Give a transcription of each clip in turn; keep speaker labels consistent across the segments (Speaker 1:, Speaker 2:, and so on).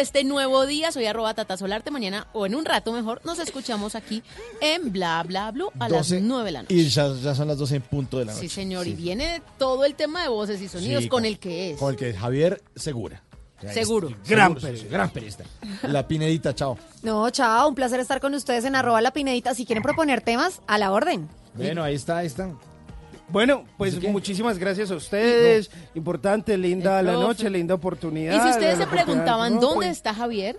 Speaker 1: este nuevo día. Soy arroba Tata Solarte. Mañana, o en un rato mejor, nos escuchamos aquí en Bla Bla Blue a las
Speaker 2: 12
Speaker 1: 9 de la noche.
Speaker 2: Y ya, ya son las 12 en punto de la noche.
Speaker 1: Sí, señor. Y viene todo el tema de voces y sonidos
Speaker 2: Sí,
Speaker 1: con el que es.
Speaker 2: Con el que Javier Segura.
Speaker 1: Seguro.
Speaker 2: Gran
Speaker 3: Seguro,
Speaker 2: periodista, gran periodista. La Pinedita, chao.
Speaker 4: No, chao, un placer estar con ustedes en arroba la pinedita. Si quieren proponer temas, a la orden.
Speaker 2: Bueno, ahí está, ahí está.
Speaker 3: Bueno, pues muchísimas gracias a ustedes. Importante, linda la noche, linda oportunidad.
Speaker 1: Y si ustedes se preguntaban dónde está Javier,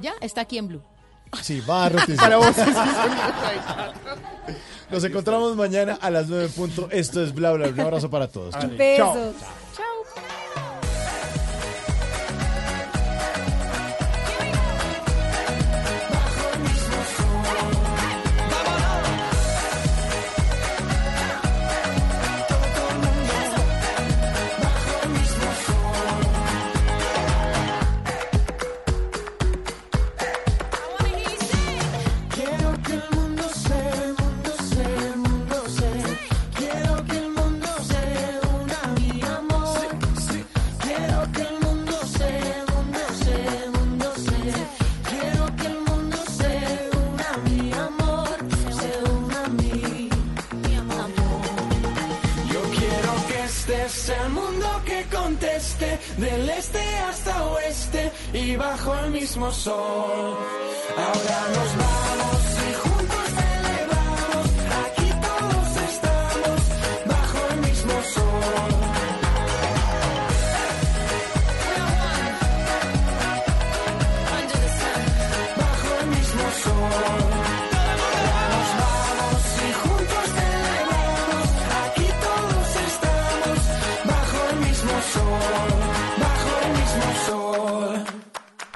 Speaker 1: ya está aquí en Blue.
Speaker 2: Sí, barro.
Speaker 3: Para vos.
Speaker 2: Nos encontramos mañana a las 9 en punto. Esto es Bla Bla. Un abrazo para todos. Chao.
Speaker 4: Besos.
Speaker 5: Del este hasta oeste y bajo el mismo sol. Ahora nos vamos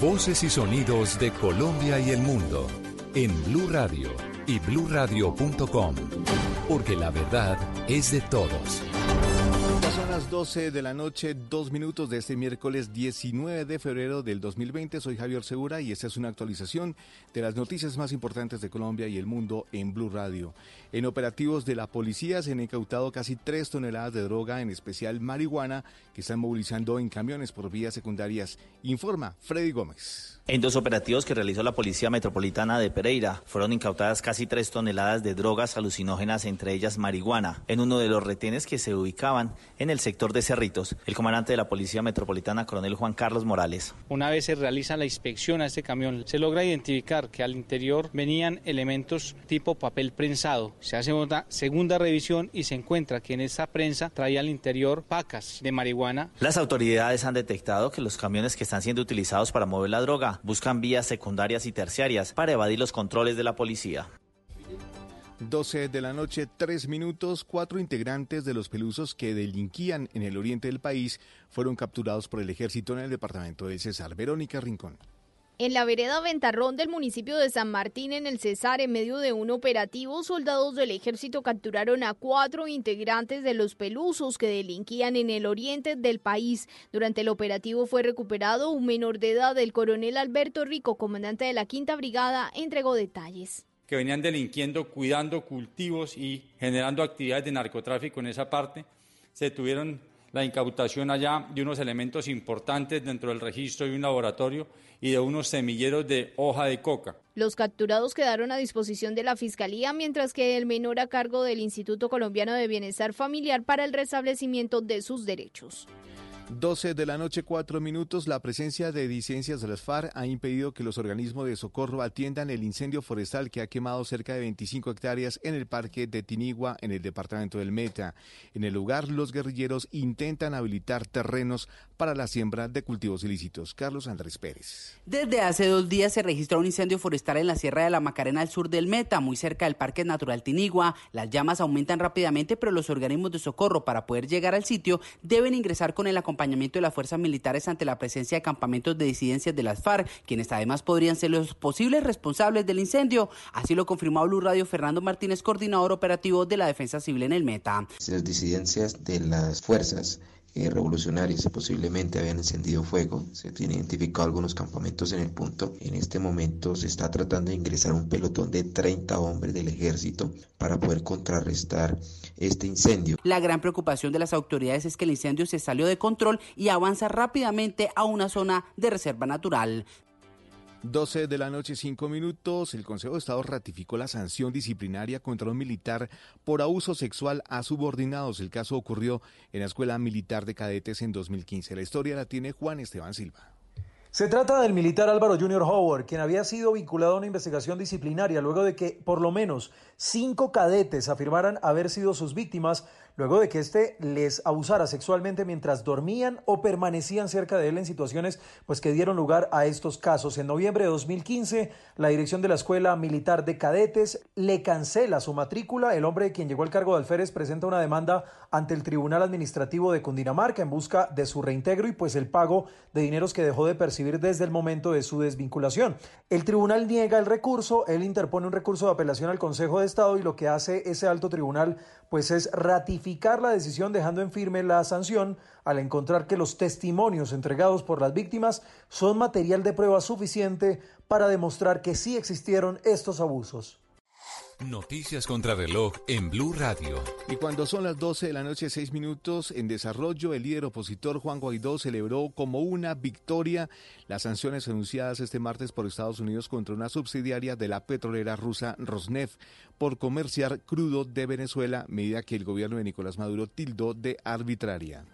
Speaker 6: Voces y sonidos de Colombia y el mundo en Blue Radio y bluradio.com, porque la verdad es de todos.
Speaker 7: Son las 12 de la noche, dos minutos de este miércoles 19 de febrero del 2020. Soy Javier Segura y esta es una actualización de las noticias más importantes de Colombia y el mundo en Blue Radio. En operativos de la policía se han incautado casi 3 toneladas de droga, en especial marihuana, que están movilizando en camiones por vías secundarias. Informa Freddy Gómez.
Speaker 8: En dos operativos que realizó la Policía Metropolitana de Pereira, fueron incautadas casi tres toneladas de drogas alucinógenas, entre ellas marihuana, en uno de los retenes que se ubicaban en el sector de Cerritos. El comandante de la Policía Metropolitana, coronel Juan Carlos Morales.
Speaker 9: Una vez se realiza la inspección a este camión, se logra identificar que al interior venían elementos tipo papel prensado. Se hace una segunda revisión y se encuentra que en esta prensa traía al interior pacas de marihuana.
Speaker 8: Las autoridades han detectado que los camiones que están siendo utilizados para mover la droga buscan vías secundarias y terciarias para evadir los controles de la policía.
Speaker 7: 12 de la noche, 3 minutos. Cuatro integrantes de los pelusos que delinquían en el oriente del país fueron capturados por el ejército en el departamento de César. Verónica Rincón.
Speaker 10: En la vereda Ventarrón del municipio de San Martín, en el Cesar, en medio de un operativo, soldados del ejército capturaron a cuatro integrantes de los pelusos que delinquían en el oriente del país. Durante el operativo fue recuperado un menor de edad. El coronel Alberto Rico, comandante de la Quinta Brigada, entregó detalles.
Speaker 11: que venían delinquiendo, cuidando cultivos y generando actividades de narcotráfico en esa parte. Se tuvieron la incautación allá de unos elementos importantes dentro del registro de un laboratorio y de unos semilleros de hoja de coca.
Speaker 10: Los capturados quedaron a disposición de la Fiscalía, mientras que el menor a cargo del Instituto Colombiano de Bienestar Familiar para el restablecimiento de sus derechos.
Speaker 7: 12 de la noche, 4 minutos. La presencia de disidencias de las FARC ha impedido que los organismos de socorro atiendan el incendio forestal que ha quemado cerca de 25 hectáreas en el parque de Tinigua, en el departamento del Meta. En el lugar, los guerrilleros intentan habilitar terrenos para la siembra de cultivos ilícitos. Carlos Andrés Pérez.
Speaker 12: Desde hace dos días se registró un incendio forestal en la Sierra de la Macarena al sur del Meta, muy cerca del Parque Natural Tinigua. Las llamas aumentan rápidamente, pero los organismos de socorro para poder llegar al sitio deben ingresar con el acompañamiento de las fuerzas militares ante la presencia de campamentos de disidencias de las FARC, quienes además podrían ser los posibles responsables del incendio. Así lo confirmó Blue Radio Fernando Martínez, coordinador operativo de la Defensa Civil en el Meta.
Speaker 13: Las disidencias de las fuerzas eh, revolucionarios posiblemente habían encendido fuego. Se tienen identificado algunos campamentos en el punto. En este momento se está tratando de ingresar un pelotón de 30 hombres del ejército para poder contrarrestar este incendio.
Speaker 12: La gran preocupación de las autoridades es que el incendio se salió de control y avanza rápidamente a una zona de reserva natural.
Speaker 7: 12 de la noche, 5 minutos. El Consejo de Estado ratificó la sanción disciplinaria contra un militar por abuso sexual a subordinados. El caso ocurrió en la Escuela Militar de Cadetes en 2015. La historia la tiene Juan Esteban Silva.
Speaker 14: Se trata del militar Álvaro Junior Howard, quien había sido vinculado a una investigación disciplinaria luego de que por lo menos cinco cadetes afirmaran haber sido sus víctimas luego de que éste les abusara sexualmente mientras dormían o permanecían cerca de él en situaciones pues que dieron lugar a estos casos. En noviembre de 2015, la dirección de la Escuela Militar de Cadetes le cancela su matrícula. El hombre quien llegó al cargo de alférez presenta una demanda ante el Tribunal Administrativo de Cundinamarca en busca de su reintegro y pues el pago de dineros que dejó de percibir desde el momento de su desvinculación. El tribunal niega el recurso, él interpone un recurso de apelación al Consejo de Estado y lo que hace ese alto tribunal pues es ratificar la decisión dejando en firme la sanción al encontrar que los testimonios entregados por las víctimas son material de prueba suficiente para demostrar que sí existieron estos abusos.
Speaker 6: Noticias contra reloj en Blue Radio.
Speaker 7: Y cuando son las 12 de la noche, 6 minutos, en desarrollo, el líder opositor Juan Guaidó celebró como una victoria las sanciones anunciadas este martes por Estados Unidos contra una subsidiaria de la petrolera rusa Rosneft por comerciar crudo de Venezuela, medida que el gobierno de Nicolás Maduro tildó de arbitraria.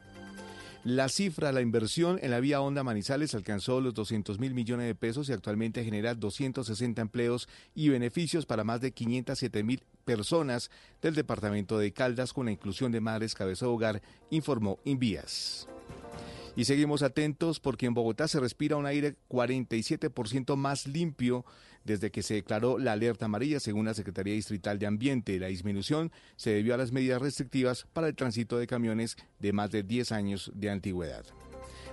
Speaker 7: La cifra, la inversión en la vía Honda Manizales alcanzó los 200 mil millones de pesos y actualmente genera 260 empleos y beneficios para más de 507 mil personas del departamento de Caldas con la inclusión de madres cabeza de hogar, informó Invías. Y seguimos atentos porque en Bogotá se respira un aire 47% más limpio desde que se declaró la alerta amarilla, según la Secretaría Distrital de Ambiente. La disminución se debió a las medidas restrictivas para el tránsito de camiones de más de 10 años de antigüedad.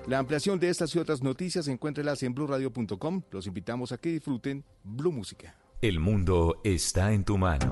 Speaker 7: La ampliación de estas y otras noticias encuéntrelas en blurradio.com. Los invitamos a que disfruten Blue Música.
Speaker 6: El mundo está en tu mano.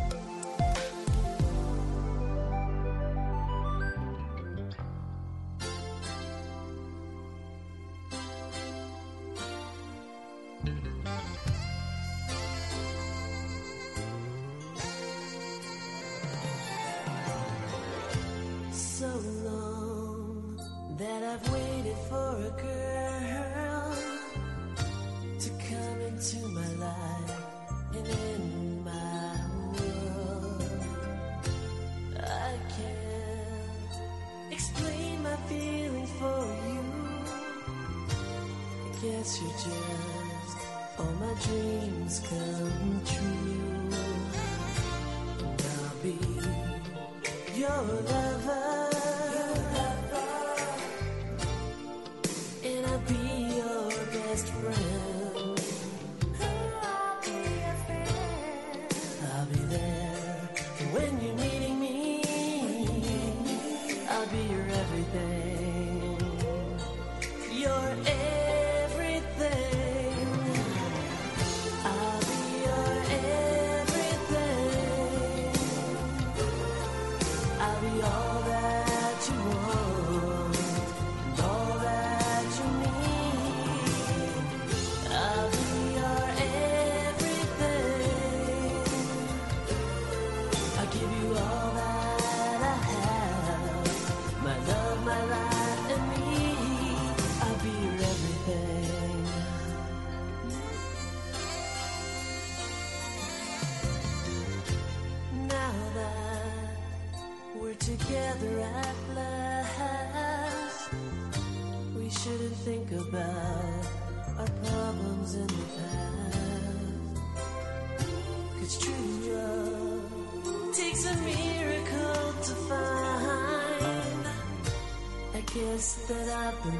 Speaker 5: up and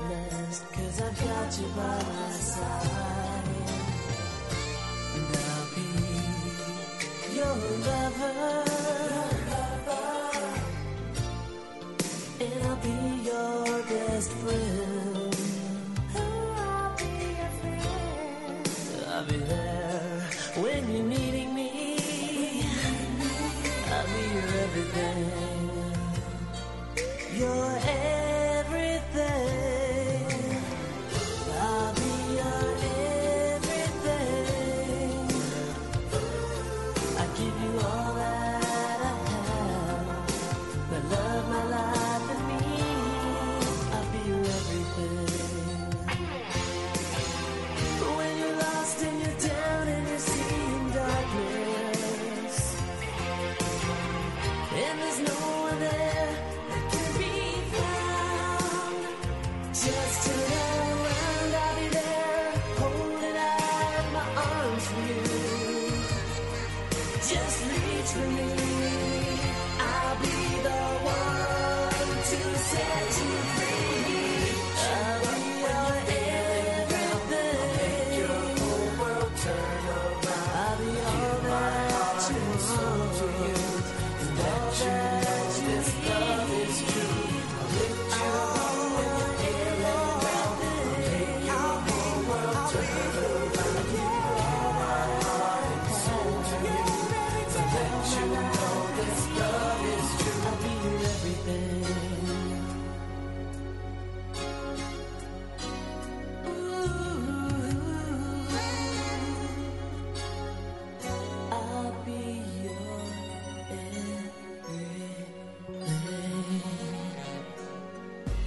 Speaker 5: cause I've got you by my side. And I'll be your lover.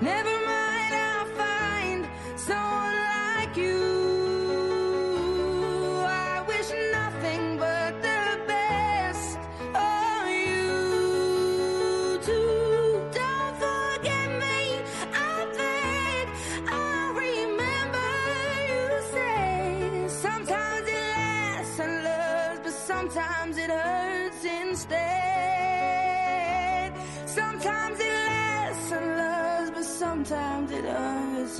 Speaker 15: Never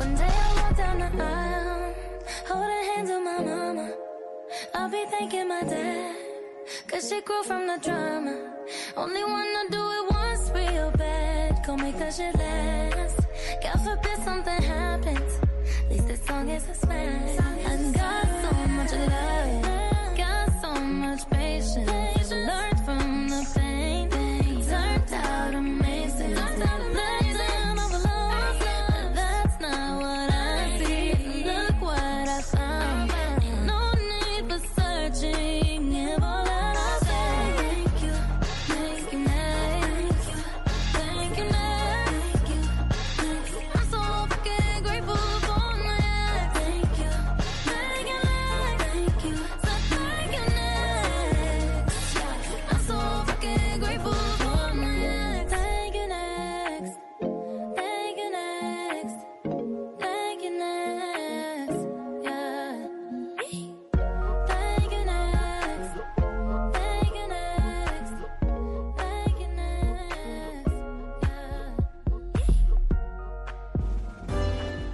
Speaker 16: One day I'll walk down the aisle, holding hands with my mama. I'll be thanking my dad, cause she grew from the drama. Only wanna do it once real bad, go make that shit last. God forbid something happens, at least this song is a smash. I'm God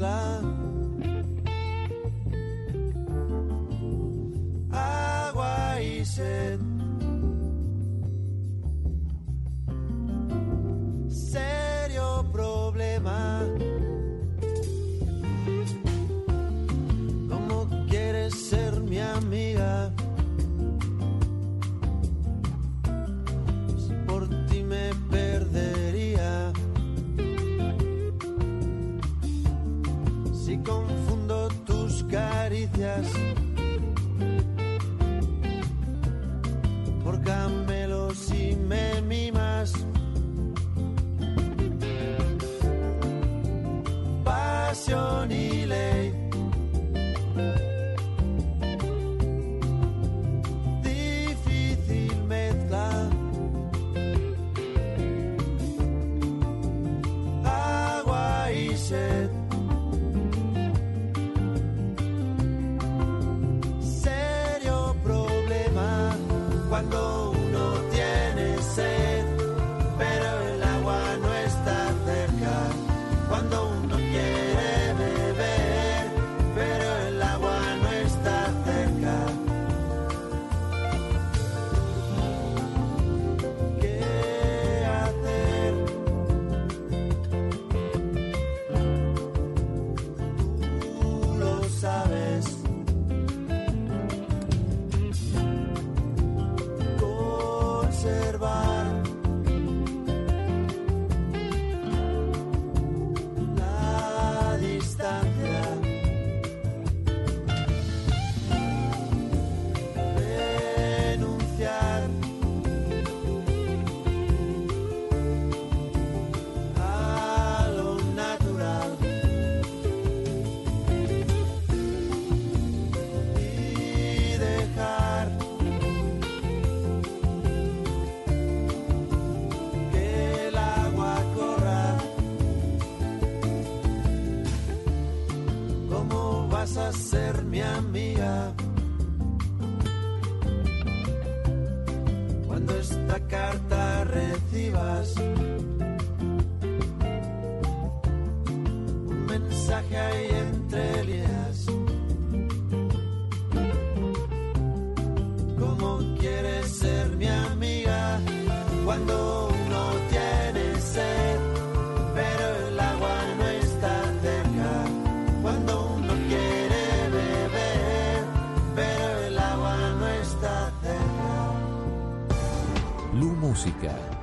Speaker 17: cloud.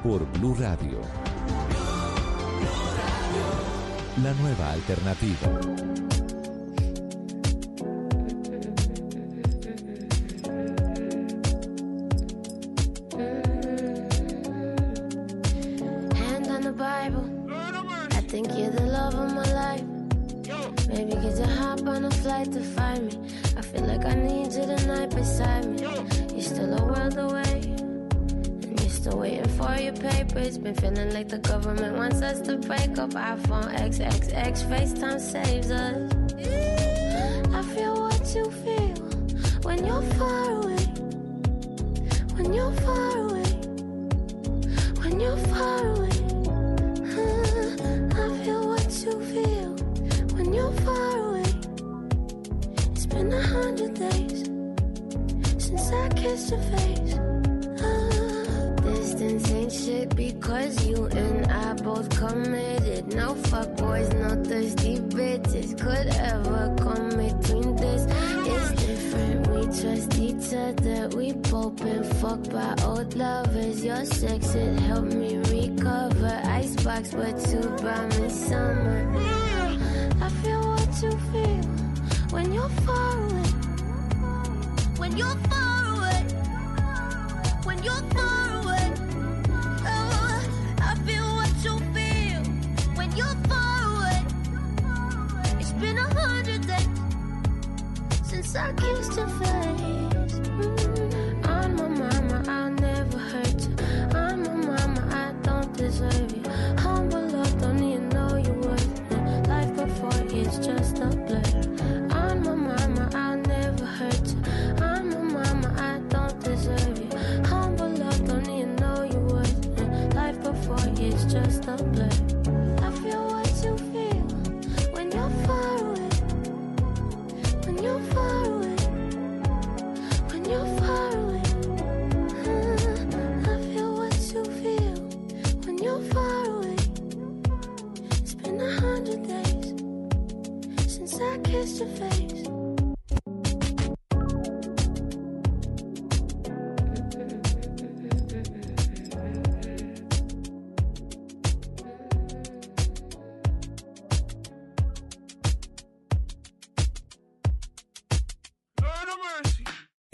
Speaker 17: Por
Speaker 18: Blue Radio. La nueva alternativa.
Speaker 19: Hand on the Bible. I think you're the love of my life. Maybe could you hop on a flight to find me? I feel like I need you tonight beside me. You're still a world away. Still waiting for your papers. Been feeling like the government wants us to break up. iPhone XXX, FaceTime saves us. I feel what you feel when you're far away. When you're far away. When you're far away. I feel what you feel when you're far away. It's been a hundred days since I kissed your face. Ah, ain't shit because you and I both committed. No fuck boys, no thirsty bitches could ever come between this. It's different, we trust each other. We both been fucked by old lovers. Your sex, it helped me recover. Icebox, but you brought me summer. I feel what you feel when you're falling. When you're far I used to feel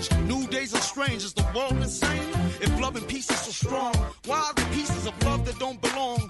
Speaker 20: change. New days are strange. Is the world insane? If love and peace is so strong, why are the pieces of love that don't belong?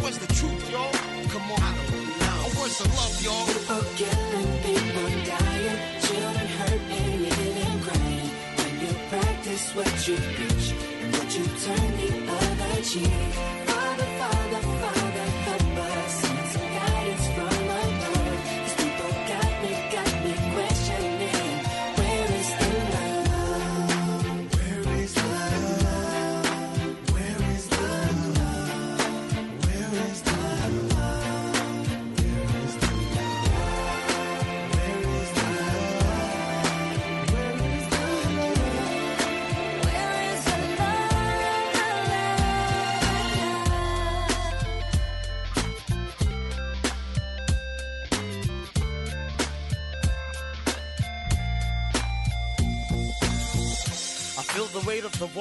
Speaker 20: Where's the truth, y'all? Come on, I don't know. Where's the love, y'all?
Speaker 21: People killing, people dying, children hurt and you hear them crying. When you practice what you preach and would you turn the other cheek? Father, Father,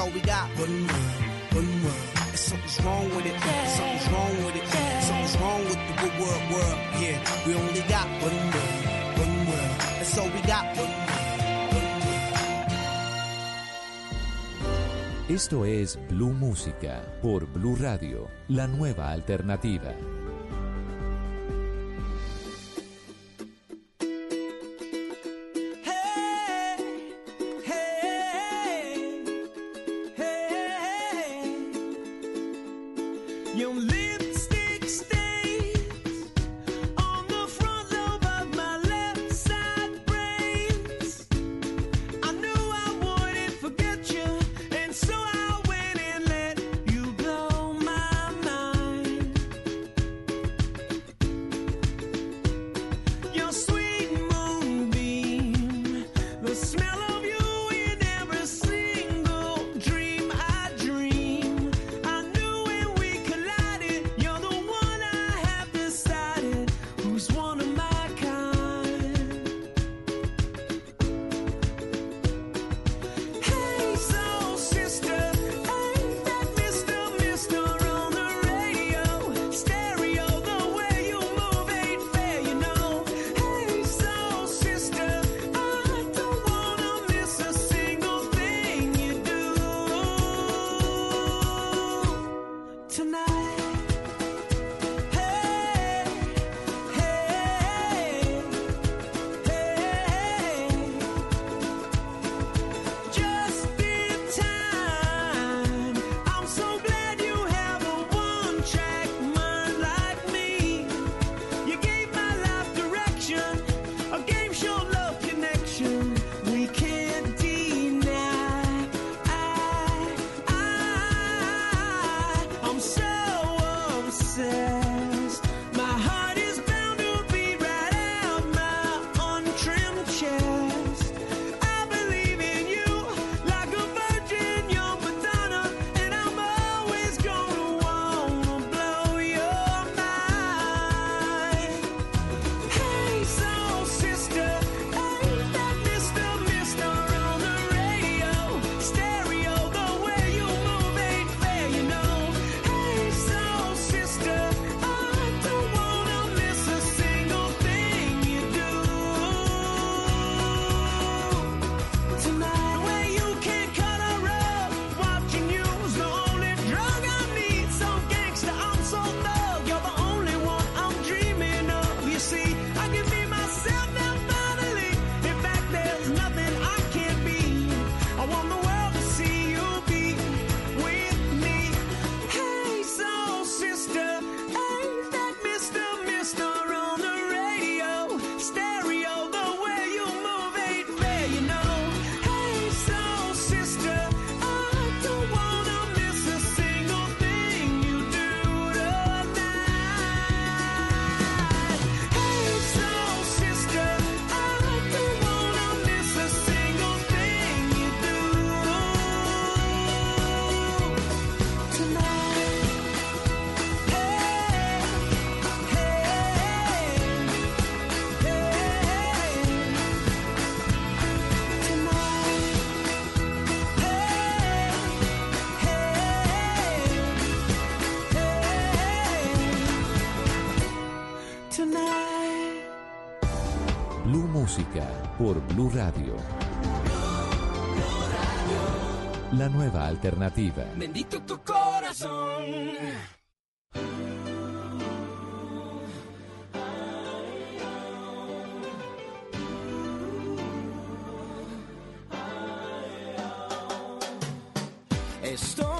Speaker 16: All we got. One world, one world. And something's wrong with it. Something's wrong with it. Something's wrong with the good world, world. Yeah, we only got one world, one world. That's all we got. One world.
Speaker 6: Esto es Blue Música por Blue Radio, la nueva alternativa. Blue Radio. La nueva alternativa.
Speaker 22: Bendito tu corazón. Estoy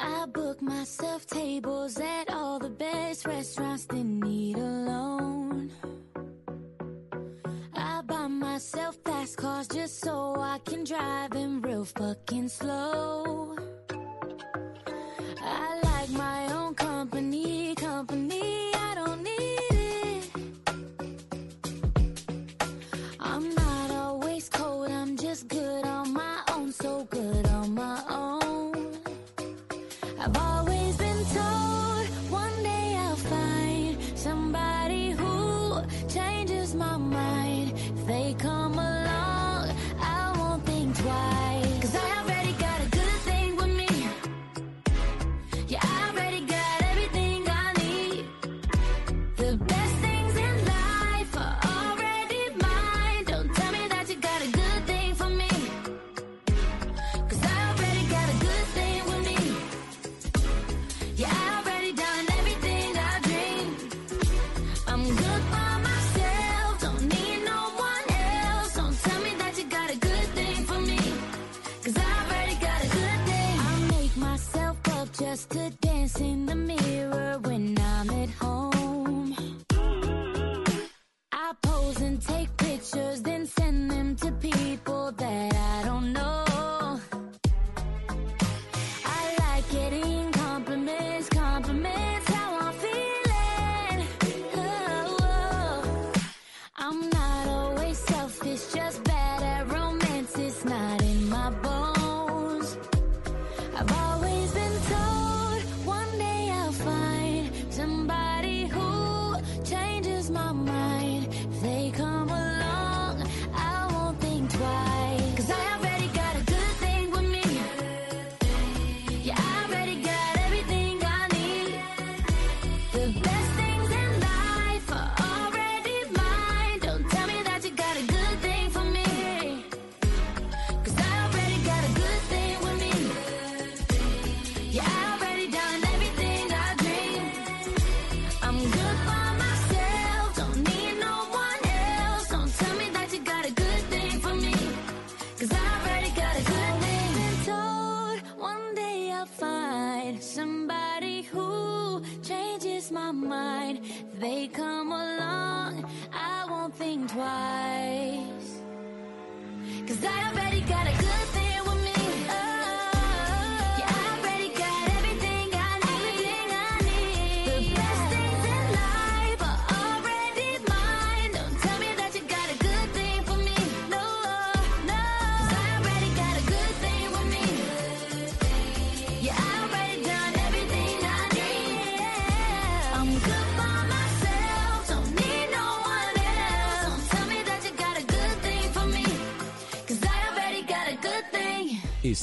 Speaker 16: I book myself tables at all the best restaurants that need alone. I buy myself fast cars just so I can drive them real fucking slow.